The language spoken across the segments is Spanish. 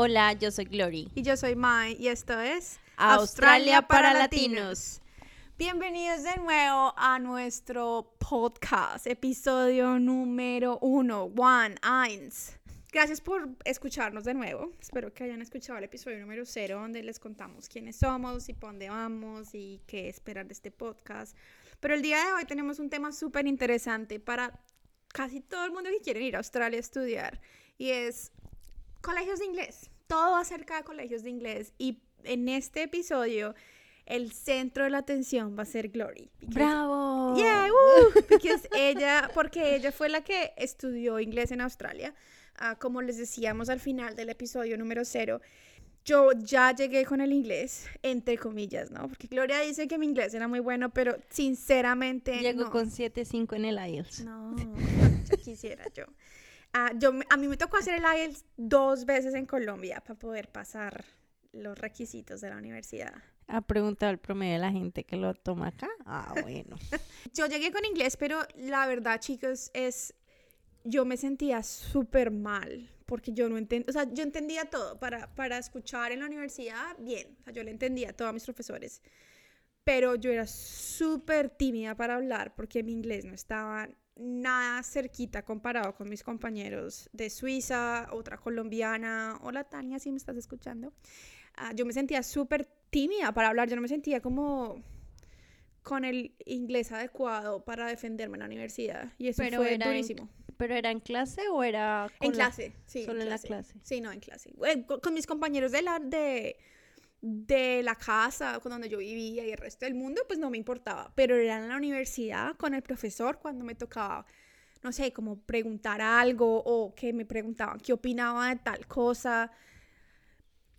Hola, yo soy Glory. Y yo soy Mai y esto es Australia para Latinos. Bienvenidos de nuevo a nuestro podcast, episodio número uno, one, eins. Gracias por escucharnos de nuevo. Espero que hayan escuchado el episodio número cero, donde les contamos quiénes somos y por dónde vamos y qué esperar de este podcast. Pero el día de hoy tenemos un tema súper interesante para casi todo el mundo que quiere ir a Australia a estudiar y es colegios de inglés. Todo acerca de colegios de inglés y en este episodio el centro de la atención va a ser Glory. ¡Bravo! Yeah, woo, porque ella, porque ella fue la que estudió inglés en Australia. Ah, como les decíamos al final del episodio número cero, yo ya llegué con el inglés, entre comillas, ¿no? Porque Gloria dice que mi inglés era muy bueno, pero sinceramente. Llegó no. con 7.5 en el IELTS. No, ya quisiera yo. Ah, yo. A mí me tocó hacer el IELTS dos veces en Colombia para poder pasar los requisitos de la universidad. Ha preguntado el promedio de la gente que lo toma acá. Ah, bueno. yo llegué con inglés, pero la verdad, chicos, es. Yo me sentía súper mal porque yo no entendía, o sea, yo entendía todo para, para escuchar en la universidad, bien, o sea, yo le entendía a todos mis profesores, pero yo era súper tímida para hablar porque mi inglés no estaba nada cerquita comparado con mis compañeros de Suiza, otra colombiana, hola Tania, si me estás escuchando, uh, yo me sentía súper tímida para hablar, yo no me sentía como con el inglés adecuado para defenderme en la universidad y eso Pero fue era durísimo. ¿Pero era en clase o era En la- clase, sí. solo en la clase? Sí, no, en clase. Con, con mis compañeros de la, de, de la casa, con donde yo vivía y el resto del mundo, pues no me importaba. Pero era en la universidad con el profesor cuando me tocaba, no sé, como preguntar algo o que me preguntaban qué opinaba de tal cosa.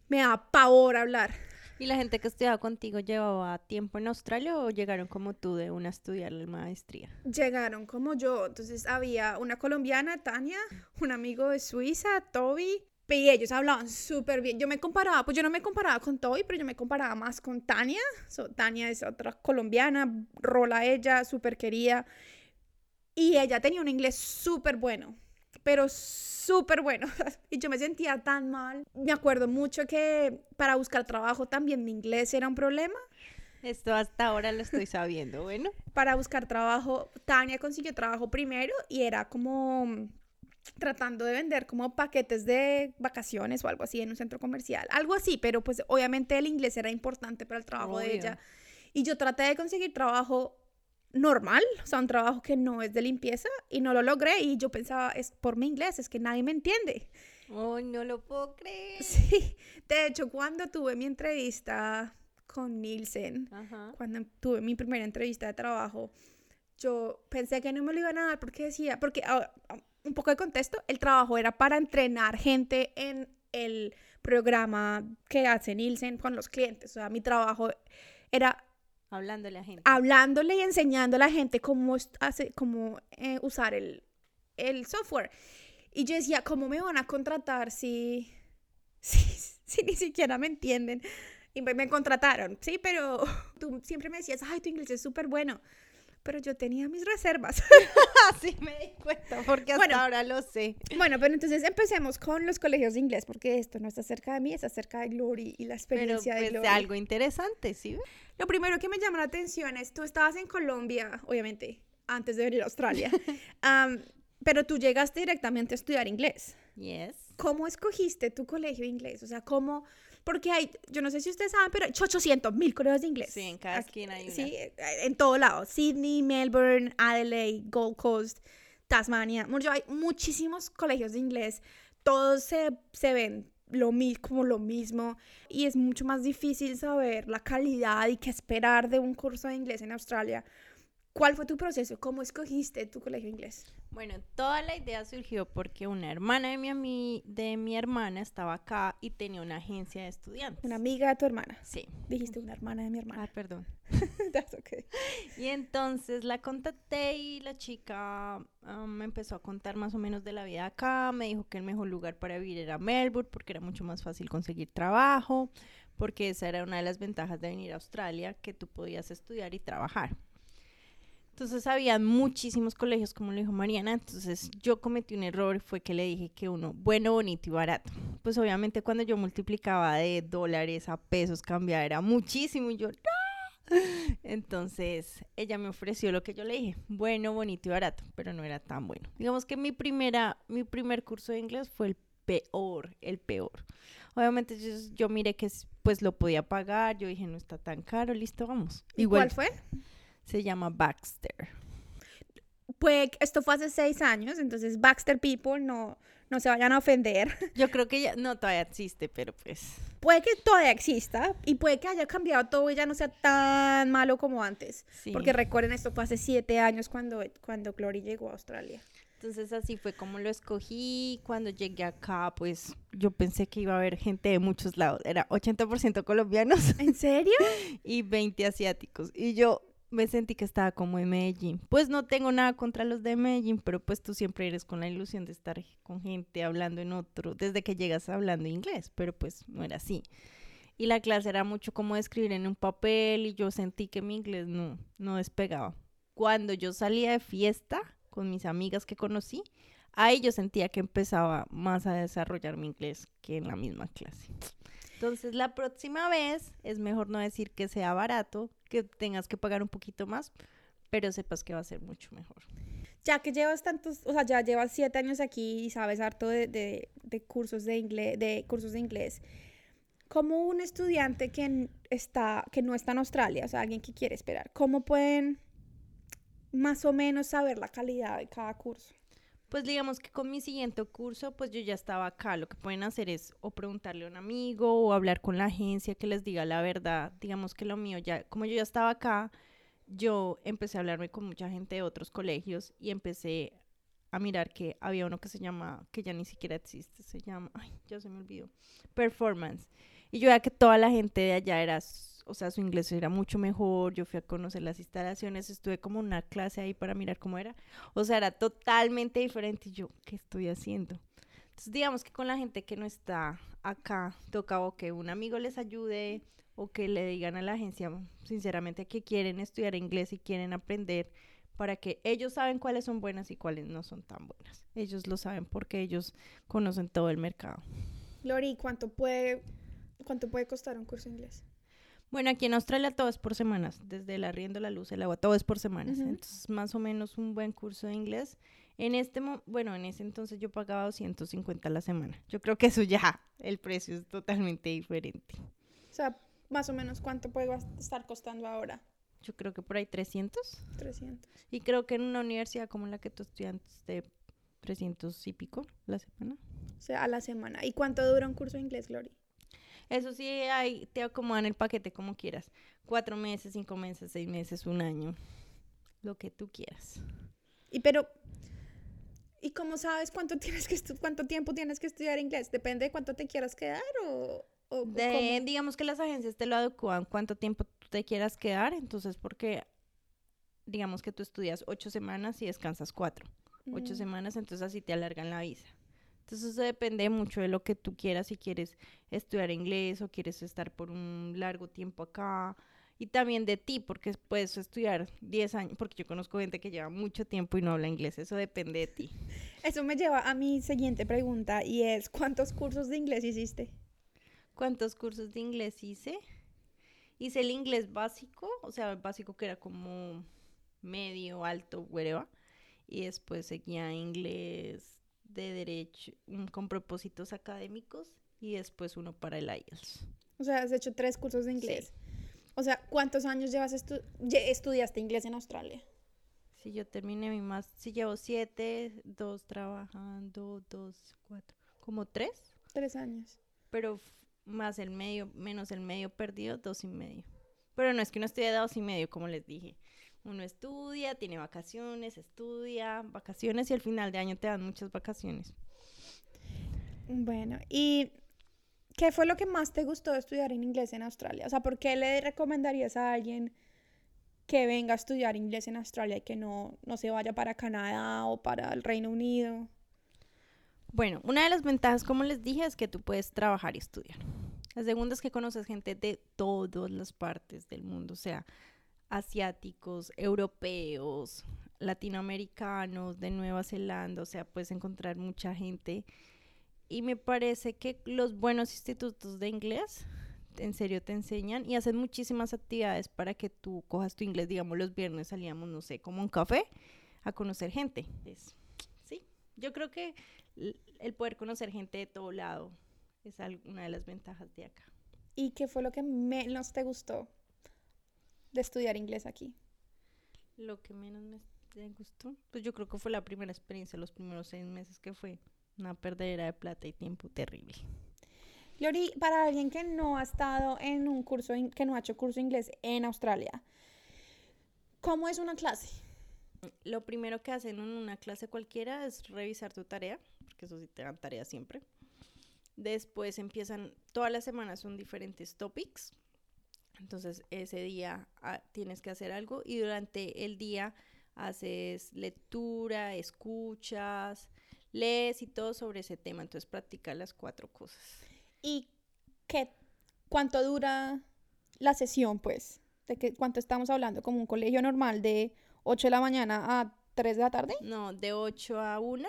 Me daba pavor hablar. ¿Y la gente que estudiaba contigo llevaba tiempo en Australia o llegaron como tú de una a estudiar la maestría? Llegaron como yo. Entonces había una colombiana, Tania, un amigo de Suiza, Toby, y ellos hablaban súper bien. Yo me comparaba, pues yo no me comparaba con Toby, pero yo me comparaba más con Tania. So, Tania es otra colombiana, rola ella, súper querida. Y ella tenía un inglés súper bueno, pero súper bueno. y yo me sentía tan mal. Me acuerdo mucho que para buscar trabajo también mi inglés era un problema. Esto hasta ahora lo estoy sabiendo, bueno. para buscar trabajo, Tania consiguió trabajo primero y era como tratando de vender como paquetes de vacaciones o algo así en un centro comercial, algo así, pero pues obviamente el inglés era importante para el trabajo de Obvio. ella. Y yo traté de conseguir trabajo normal, o sea, un trabajo que no es de limpieza y no lo logré y yo pensaba, es por mi inglés, es que nadie me entiende. Oh, no lo puedo creer. Sí, de hecho, cuando tuve mi entrevista con Nielsen, Ajá. cuando tuve mi primera entrevista de trabajo, yo pensé que no me lo iban a dar porque decía, porque ah, ah, un poco de contexto, el trabajo era para entrenar gente en el programa que hace Nielsen con los clientes. O sea, mi trabajo era Hablándole a gente. hablándole y enseñando a la gente cómo, hace, cómo eh, usar el, el software. Y yo decía, ¿cómo me van a contratar si, si, si ni siquiera me entienden? Y me, me contrataron, sí, pero tú siempre me decías, ay, tu inglés es súper bueno. Pero yo tenía mis reservas. Así me di cuenta, porque hasta Bueno. ahora lo sé. bueno, pero entonces empecemos con los colegios de inglés, porque esto no está cerca de mí, está cerca de Glory y la Pero experiencia de pues Glory. algo interesante, ¿sí? Lo primero que me llama la atención es, tú estabas en Colombia, obviamente, antes de venir a Australia, Am, pero tú llegaste directamente a estudiar inglés. Yes. ¿Cómo escogiste tu colegio de inglés? O sea, ¿cómo? Porque hay, yo no sé si ustedes saben, pero hay 800 mil colegios de inglés. Sí, en cada Aquí- esquina hay una. Sí, eh, en todo lado. Sydney, Melbourne, Adelaide, Gold Coast, Tasmania. Mucho, hay muchísimos colegios de inglés. Todos se, se ven lo como lo mismo y es mucho más difícil saber la calidad y qué esperar de un curso de inglés en Australia. ¿Cuál fue tu proceso? ¿Cómo escogiste tu colegio de inglés? Bueno, toda la idea surgió porque una hermana de mi, ami- de mi hermana estaba acá y tenía una agencia de estudiantes. Una amiga de tu hermana. Sí. Dijiste una hermana de mi Ah, hermana. perdón. That's okay. Y entonces la contacté y la chica ah, me empezó a contar más o menos de la vida acá. Me dijo que el mejor lugar para vivir era Melbourne porque era mucho más fácil conseguir trabajo, porque esa era una de las ventajas de venir a Australia, que tú podías estudiar y trabajar. Entonces había muchísimos colegios, como lo dijo Mariana. Entonces yo cometí un error, fue que le dije que uno bueno, bonito y barato. Pues obviamente cuando yo multiplicaba de dólares a pesos, cambiar era muchísimo. Y yo, ¡no! Entonces ella me ofreció lo que yo le dije, bueno, bonito y barato, pero no era tan bueno. Digamos que mi, primera, mi primer curso de inglés fue el peor, el peor. Obviamente yo, yo miré que pues lo podía pagar, yo dije no está tan caro, listo, vamos. ¿Y cuál fue? Se llama Baxter. Pues esto fue hace seis años, entonces Baxter People no, no se vayan a ofender. Yo creo que ya no todavía existe, pero pues. Puede que todavía exista y puede que haya cambiado todo y ya no sea tan malo como antes. Porque recuerden, esto fue hace siete años cuando, cuando Glory llegó a Australia. Entonces así fue como lo escogí. Cuando llegué acá, pues yo pensé que iba a haber gente de muchos lados. Era 80% colombianos. ¿En serio? y 20 asiáticos. Y yo, me sentí que estaba como en Medellín. Pues no tengo nada contra los de Medellín, pero pues tú siempre eres con la ilusión de estar con gente hablando en otro, desde que llegas hablando inglés, pero pues no era así. Y la clase era mucho como escribir en un papel y yo sentí que mi inglés no, no despegaba. Cuando yo salía de fiesta con mis amigas que conocí, ahí yo sentía que empezaba más a desarrollar mi inglés que en la misma clase. Entonces, la próxima vez es mejor no decir que sea barato, que tengas que pagar un poquito más, pero sepas que va a ser mucho mejor. Ya que llevas tantos, o sea, ya llevas siete años aquí y sabes harto de, cursos de inglés, de cursos de inglés. Como un estudiante que está, que no está en Australia, o sea, alguien que quiere esperar, ¿cómo pueden más o menos saber la calidad de cada curso? Pues digamos que con mi siguiente curso, pues yo ya estaba acá. Lo que pueden hacer es o preguntarle a un amigo o hablar con la agencia que les diga la verdad. Digamos que lo mío ya, como yo ya estaba acá, yo empecé a hablarme con mucha gente de otros colegios y empecé a mirar que había uno que se llama, que ya ni siquiera existe, se llama, ay, ya se me olvidó, Performance. Y yo veía que toda la gente de allá era o sea, su inglés era mucho mejor, yo fui a conocer las instalaciones, estuve como una clase ahí para mirar cómo era, o sea, era totalmente diferente y yo, ¿qué estoy haciendo? Entonces, digamos que con la gente que no está acá, toca o que un amigo les ayude o que le digan a la agencia, sinceramente, que quieren estudiar inglés y quieren aprender para que ellos saben cuáles son buenas y cuáles no son tan buenas. Ellos lo saben porque ellos conocen todo el mercado. Lori, ¿cuánto puede, cuánto puede costar un curso de inglés? Bueno, aquí en Australia todo es por semanas, desde el arriendo, la luz, el agua, todo es por semanas. Entonces, más o menos un buen curso de inglés. En este, bueno, en ese entonces yo pagaba 250 a la semana. Yo creo que eso ya, el precio es totalmente diferente. O sea, más o menos cuánto puede estar costando ahora. Yo creo que por ahí 300. 300. Y creo que en una universidad como la que tú estudias de 300 y pico la semana. O sea, a la semana. ¿Y cuánto dura un curso de inglés, Glory? Eso sí, hay, te acomodan el paquete como quieras. Cuatro meses, cinco meses, seis meses, un año. Lo que tú quieras. Y pero, ¿y cómo sabes cuánto, tienes que cuánto tiempo tienes que estudiar inglés? ¿Depende de cuánto te quieras quedar o...? de, digamos que las agencias te lo adecuan cuánto tiempo tú te quieras quedar. Entonces, porque digamos que tú estudias ocho semanas y descansas cuatro. Ocho semanas, entonces así te alargan la visa. Entonces eso depende mucho de lo que tú quieras, si quieres estudiar inglés o quieres estar por un largo tiempo acá. Y también de ti, porque puedes estudiar 10 años, porque yo conozco gente que lleva mucho tiempo y no habla inglés, eso depende de ti. Eso me lleva a mi siguiente pregunta y es, ¿cuántos cursos de inglés hiciste? ¿Cuántos cursos de inglés hice? Hice el inglés básico, o sea, el básico que era como medio, alto, whatever. Y después seguía inglés de derecho con propósitos académicos y después uno para el IELTS. O sea, has hecho tres cursos de inglés. O sea, ¿cuántos años llevas estudiaste inglés en Australia? Si yo terminé mi más, si llevo siete, dos trabajando, dos, cuatro, como tres. Tres años. Pero más el medio, menos el medio perdido, dos y medio. Pero no es que no estudie dos y medio, como les dije. Uno estudia, tiene vacaciones, estudia, vacaciones y al final de año te dan muchas vacaciones. Bueno, ¿y qué fue lo que más te gustó de estudiar en inglés en Australia? O sea, ¿por qué le recomendarías a alguien que venga a estudiar inglés en Australia y que no, no se vaya para Canadá o para el Reino Unido? Bueno, una de las ventajas, como les dije, es que tú puedes trabajar y estudiar. La segunda es que conoces gente de todas las partes del mundo, o sea, asiáticos, europeos, latinoamericanos, de Nueva Zelanda, o sea, puedes encontrar mucha gente. Y me parece que los buenos institutos de inglés en serio te enseñan y hacen muchísimas actividades para que tú cojas tu inglés. Digamos, los viernes salíamos, no sé, como un café a conocer gente. Es, sí, yo creo que el poder conocer gente de todo lado es una de las ventajas de acá. ¿Y qué fue lo que menos te gustó de estudiar inglés aquí? Lo que menos me gustó, pues yo creo que fue la primera experiencia, los primeros seis meses que fue una perdedera de plata y tiempo terrible. Lori, para alguien que no ha estado en un curso, que no ha hecho curso de inglés en Australia, ¿cómo es una clase? Lo primero que hacen en una clase cualquiera es revisar tu tarea, porque eso sí te dan tarea siempre. Después empiezan, todas las semanas son diferentes topics. Entonces ese día ah, tienes que hacer algo y durante el día haces lectura, escuchas, lees y todo sobre ese tema. Entonces practica las cuatro cosas. ¿Y qué, cuánto dura la sesión, pues? ¿De qué, cuánto estamos hablando? ¿Como un colegio normal de 8 de la mañana a 3 de la tarde? No, de 8 a 1.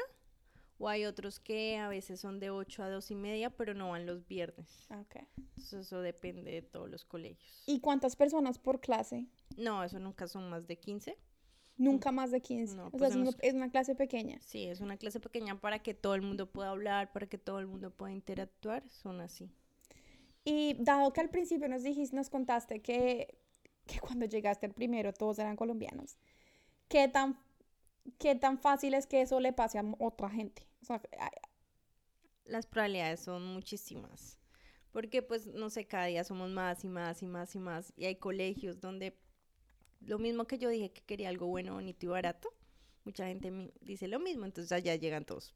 O hay otros que a veces son de 8 a 2 y media, pero no van los viernes. Ok. Entonces eso depende de todos los colegios. ¿Y cuántas personas por clase? No, eso nunca son más de 15. Nunca más de 15. o pues sea, es, una clase pequeña. Sí, es una clase pequeña para que todo el mundo pueda hablar, para que todo el mundo pueda interactuar. Son así. Y dado que al principio nos dijiste, nos contaste que, que cuando llegaste el primero todos eran colombianos, ¿qué tan, ¿qué tan fácil es que eso le pase a otra gente? O sea, Las probabilidades son muchísimas. Porque, pues, no sé, cada día somos más y más y más y más. Y hay colegios donde lo mismo que yo dije que quería algo bueno, bonito y barato, mucha gente me dice lo mismo, entonces allá llegan todos.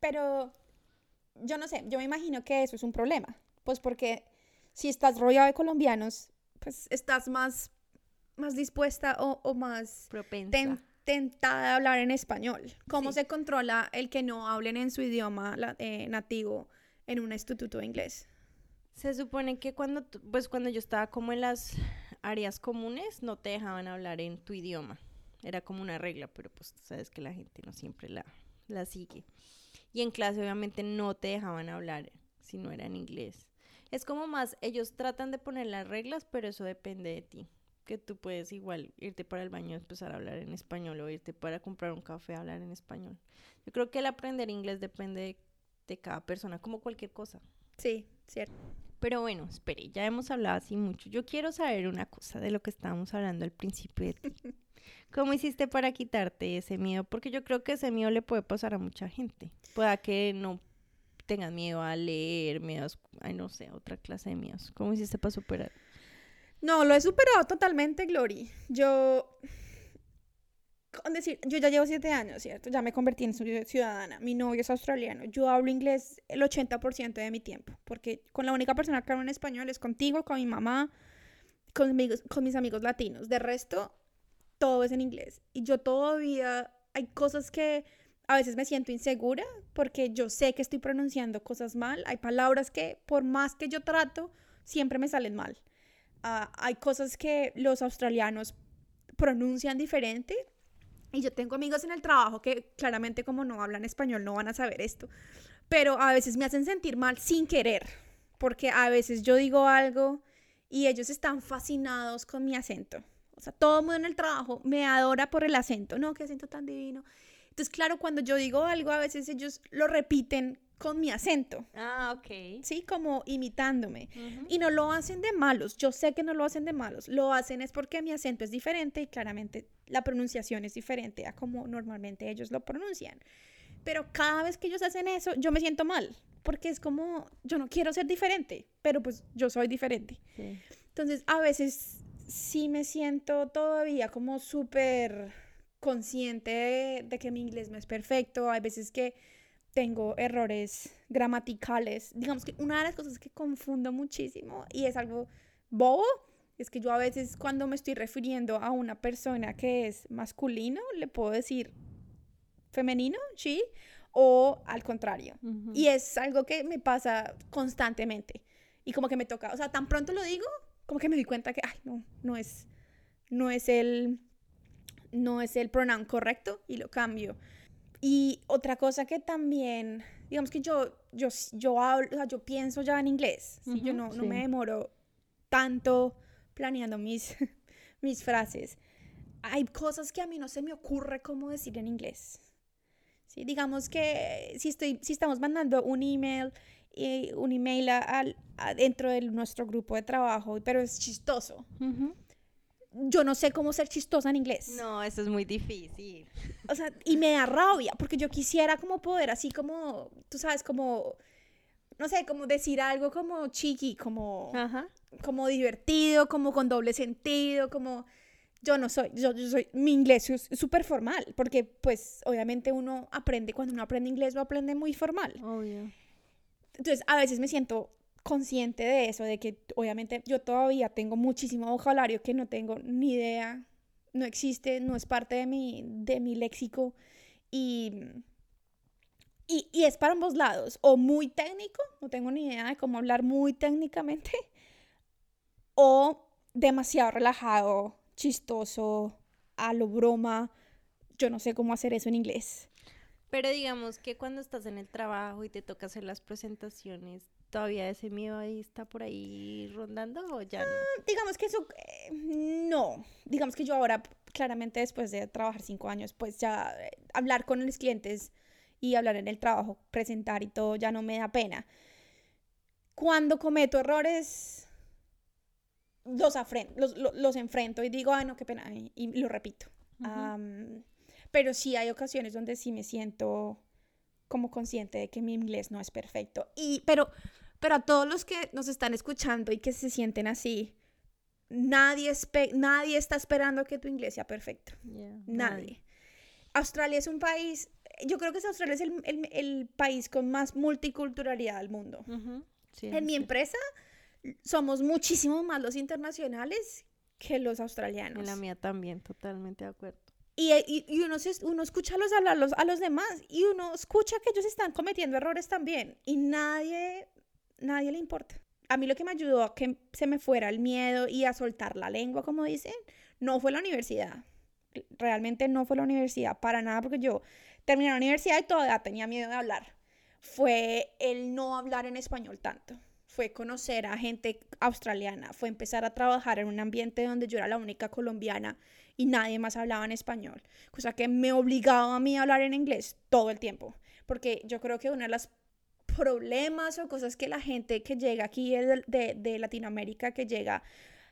Pero yo no sé, yo me imagino que eso es un problema, pues porque si estás rodeado de colombianos, pues estás más, más dispuesta o, más propensa. Tentada a hablar en español. ¿Cómo se controla el que no hablen en su idioma eh, nativo en un instituto de inglés? Se supone que cuando, pues cuando yo estaba como en las áreas comunes no te dejaban hablar en tu idioma. Era como una regla, pero pues sabes que la gente no siempre la, la sigue. Y en clase obviamente no te dejaban hablar si no era en inglés. Es como más, ellos tratan de poner las reglas, pero eso depende de ti. Que tú puedes igual irte para el baño y empezar a hablar en español o irte para comprar un café a hablar en español. Yo creo que el aprender inglés depende de, de cada persona, como cualquier cosa. Sí, cierto. Pero bueno, espere, ya hemos hablado así mucho. Yo quiero saber una cosa de lo que estábamos hablando al principio de ti. ¿Cómo hiciste para quitarte ese miedo? Porque yo creo que ese miedo le puede pasar a mucha gente. Pueda que no tengan miedo a leer, miedos, ay no sé, otra clase de miedos. ¿Cómo hiciste para superar? No, lo he superado totalmente, Glory. Yo decir, yo ya llevo siete años, ¿cierto? Ya me convertí en ciudadana. Mi novio es australiano. Yo hablo inglés el 80% de mi tiempo, porque con la única persona que hablo en español es contigo, con mi mamá, con, con mis amigos latinos. De resto, todo es en inglés. Y yo todavía, hay cosas que a veces me siento insegura porque yo sé que estoy pronunciando cosas mal. Hay palabras que por más que yo trato, siempre me salen mal. Ah, hay cosas que los australianos pronuncian diferente y yo tengo amigos en el trabajo que claramente como no hablan español no van a saber esto. Pero a veces me hacen sentir mal sin querer. Porque a veces yo digo algo y ellos están fascinados con mi acento. O sea, todo el mundo en el trabajo me adora por el acento. No, qué acento tan divino. Entonces, claro, cuando yo digo algo, a veces ellos lo repiten con mi acento. Ah, ok. Sí, como imitándome. Y no lo hacen de malos. Yo sé que no lo hacen de malos. Lo hacen es porque mi acento es diferente y claramente la pronunciación es diferente a como normalmente ellos lo pronuncian. Pero cada vez que ellos hacen eso, yo me siento mal. Porque es como, yo no quiero ser diferente, pero pues yo soy diferente. Entonces, a veces sí me siento todavía como súper consciente de que mi inglés no es perfecto. Hay veces que tengo errores gramaticales. Digamos que una de las cosas que confundo muchísimo y es algo bobo es que yo a veces cuando me estoy refiriendo a una persona que es masculino, le puedo decir femenino, sí, o al contrario. Y es algo que me pasa constantemente. Y como que me toca, o sea, tan pronto lo digo, como que me doy cuenta que, ay, no, no es, no es el, no es el pronoun correcto y lo cambio. Y otra cosa que también, digamos que yo, yo, yo hablo, o sea, yo pienso ya en inglés, ¿sí? yo no, no me demoro tanto planeando mis, mis frases. Hay cosas que a mí no se me ocurre cómo decir en inglés. ¿Sí? Digamos que si, estoy, si estamos mandando un email, y un email al dentro de nuestro grupo de trabajo, pero es chistoso. Yo no sé cómo ser chistosa en inglés. No, eso es muy difícil. O sea, y me da rabia, porque yo quisiera como poder, así como, tú sabes, como, no sé, como decir algo como chiqui, como, como divertido, como con doble sentido, como yo no soy, yo, soy, mi inglés es súper formal, porque pues obviamente uno aprende, cuando uno aprende inglés lo aprende muy formal. Obvio. Entonces a veces me siento consciente de eso, de que obviamente yo todavía tengo muchísimo vocabulario que no tengo ni idea, no existe, no es parte de mi, de mi léxico y, y, y es para ambos lados, o muy técnico, no tengo ni idea de cómo hablar muy técnicamente, o demasiado relajado, chistoso, a lo broma. Yo no sé cómo hacer eso en inglés. Pero digamos que cuando estás en el trabajo y te toca hacer las presentaciones, ¿todavía ese miedo ahí está por ahí rondando o ya no? Ah, digamos que eso, eh, no. Digamos que yo ahora, claramente después de trabajar cinco años, pues ya eh, hablar con los clientes y hablar en el trabajo, presentar y todo, ya no me da pena. Cuando cometo errores, los, los, los, enfrento y digo, ay, no, qué pena, y, lo repito. pero sí hay ocasiones donde sí me siento como consciente de que mi inglés no es perfecto. Y, pero, pero a todos los que nos están escuchando y que se sienten así, nadie, nadie está esperando que tu inglés sea perfecto. nadie. Australia es un país, yo creo que Australia es el, el, el país con más multiculturalidad del mundo. en mi empresa somos muchísimo más los internacionales que los australianos. En la mía también, totalmente de acuerdo. Y, y, uno, uno escucha a los, hablar a los demás y uno escucha que ellos están cometiendo errores también y nadie, nadie le importa. A mí lo que me ayudó a que se me fuera el miedo y a soltar la lengua, como dicen, no fue la universidad. Realmente no fue la universidad, para nada, porque yo terminé la universidad y todavía tenía miedo de hablar. Fue el no hablar en español tanto fue conocer a gente australiana, fue empezar a trabajar en un ambiente donde yo era la única colombiana y nadie más hablaba en español, cosa que me obligaba a mí a hablar en inglés todo el tiempo, porque yo creo que uno de los problemas o cosas que la gente que llega aquí de, de, Latinoamérica, que llega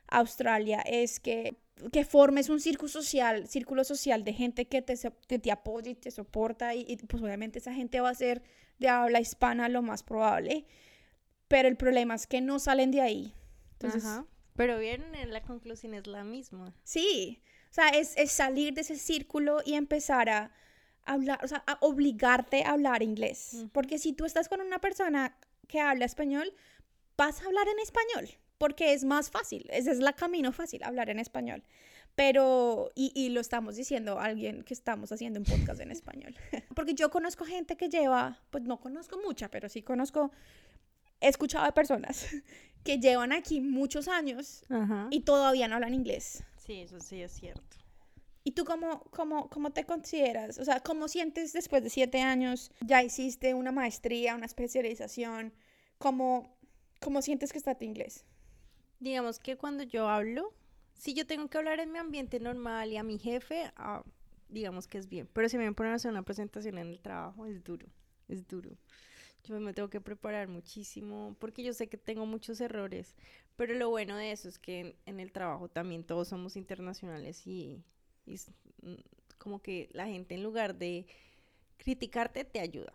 a Australia, es que, que formes un círculo social, círculo social de gente que te, te apoya y te soporta y, y pues obviamente esa gente va a ser de habla hispana lo más probable pero el problema es que no salen de ahí. Entonces, Ajá. Pero bien, la conclusión es la misma. Sí, sea, es, es salir de ese círculo y empezar a hablar, o sea, a obligarte a hablar inglés. Porque si tú estás con una persona que habla español, vas a hablar en español, porque es más fácil, ese es el camino fácil, hablar en español. Pero, y, y, lo estamos diciendo a alguien que estamos haciendo un podcast en español. Porque yo conozco gente que lleva, pues no conozco mucha, pero sí conozco he escuchado de personas que llevan aquí muchos años y todavía no hablan inglés. Sí, eso sí es cierto. ¿Y tú cómo, cómo, cómo te consideras? O sea, ¿cómo sientes después de siete años? Ya hiciste una maestría, una especialización. ¿Cómo, cómo sientes que está tu inglés? Digamos que cuando yo hablo, si yo tengo que hablar en mi ambiente normal y a mi jefe, ah, digamos que es bien. Pero si me ponen a hacer una presentación en el trabajo, es duro, es duro. Yo me tengo que preparar muchísimo porque yo sé que tengo muchos errores, pero lo bueno de eso es que en, el trabajo también todos somos internacionales y, mm, como que la gente en lugar de criticarte te ayuda.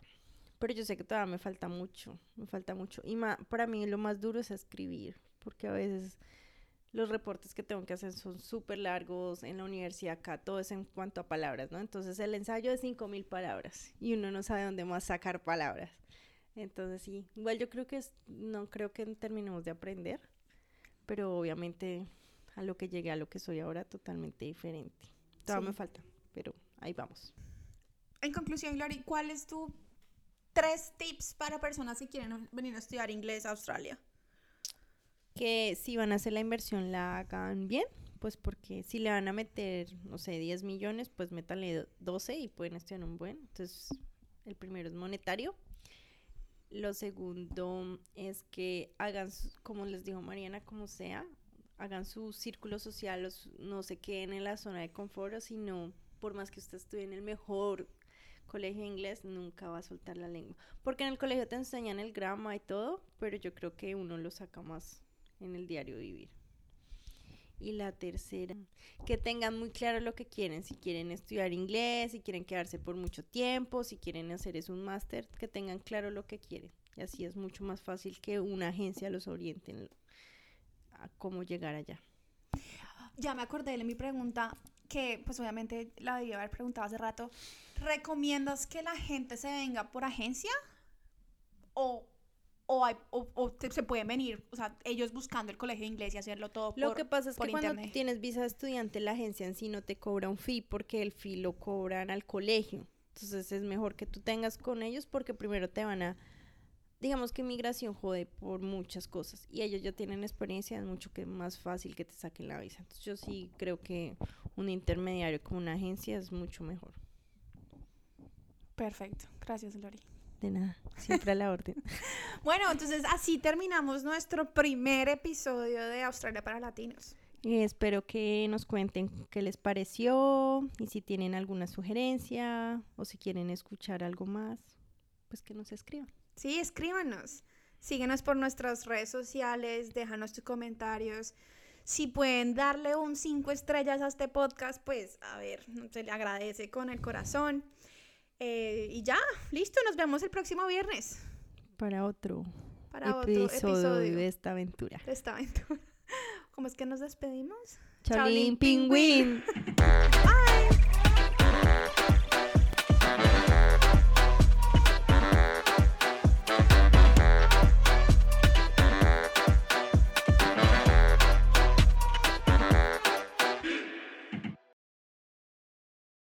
Pero yo sé que todavía me falta mucho, me falta mucho. Y para mí lo más duro es escribir, porque a veces los reportes que tengo que hacer son súper largos en la universidad acá, todo es en cuanto a palabras, ¿no? Entonces el ensayo es 5.000 palabras y uno no sabe dónde más sacar palabras. Entonces sí, igual yo creo que es, no creo que terminemos de aprender, pero obviamente a lo que llegué a lo que soy ahora totalmente diferente. Todavía me falta, pero ahí vamos. En conclusión, Glory, ¿cuáles tu tres tips para personas que quieren venir a estudiar inglés a Australia? Que si van a hacer la inversión la hagan bien, pues porque si le van a meter, no sé, 10 millones, pues métanle 12 y pueden estudiar un buen. Entonces, el primero es monetario. Lo segundo es que hagan, como les dijo Mariana, como sea, hagan su círculo social, no se queden en la zona de confort, sino por más que usted estudie en el mejor colegio de inglés, nunca va a soltar la lengua. Porque en el colegio te enseñan el grama y todo, pero yo creo que uno lo saca más en el diario vivir. Y la tercera, que tengan muy claro lo que quieren, si quieren estudiar inglés, si quieren quedarse por mucho tiempo, si quieren hacer es un máster, que tengan claro lo que quieren. Y así es mucho más fácil que una agencia los oriente a cómo llegar allá. Ya me acordé de mi pregunta, que pues obviamente la debí haber preguntado hace rato. ¿Recomiendas que la gente se venga por agencia? ¿O o, hay, o, se pueden venir, o sea, ellos buscando el colegio de inglés y hacerlo todo por Lo que pasa es que cuando tienes visa de estudiante, la agencia en sí no te cobra un fee porque el fee lo cobran al colegio. Entonces es mejor que tú tengas con ellos porque primero te van a, digamos que migración jode por muchas cosas y ellos ya tienen experiencia, es mucho que más fácil que te saquen la visa. Entonces yo sí creo que un intermediario como una agencia es mucho mejor. Perfecto, gracias Lori. De nada, siempre a la orden. bueno, entonces así terminamos nuestro primer episodio de Australia para Latinos. Y espero que nos cuenten qué les pareció y si tienen alguna sugerencia o si quieren escuchar algo más, pues que nos escriban. Sí, escríbanos. Síguenos por nuestras redes sociales, déjanos tus comentarios. Si pueden darle un cinco estrellas a este podcast, pues a ver, se le agradece con el corazón. Eh, y ya, listo, nos vemos el próximo viernes. Para otro, para episodio, otro episodio de esta aventura. De esta aventura. ¿Cómo es que nos despedimos? Charlín Pingüín.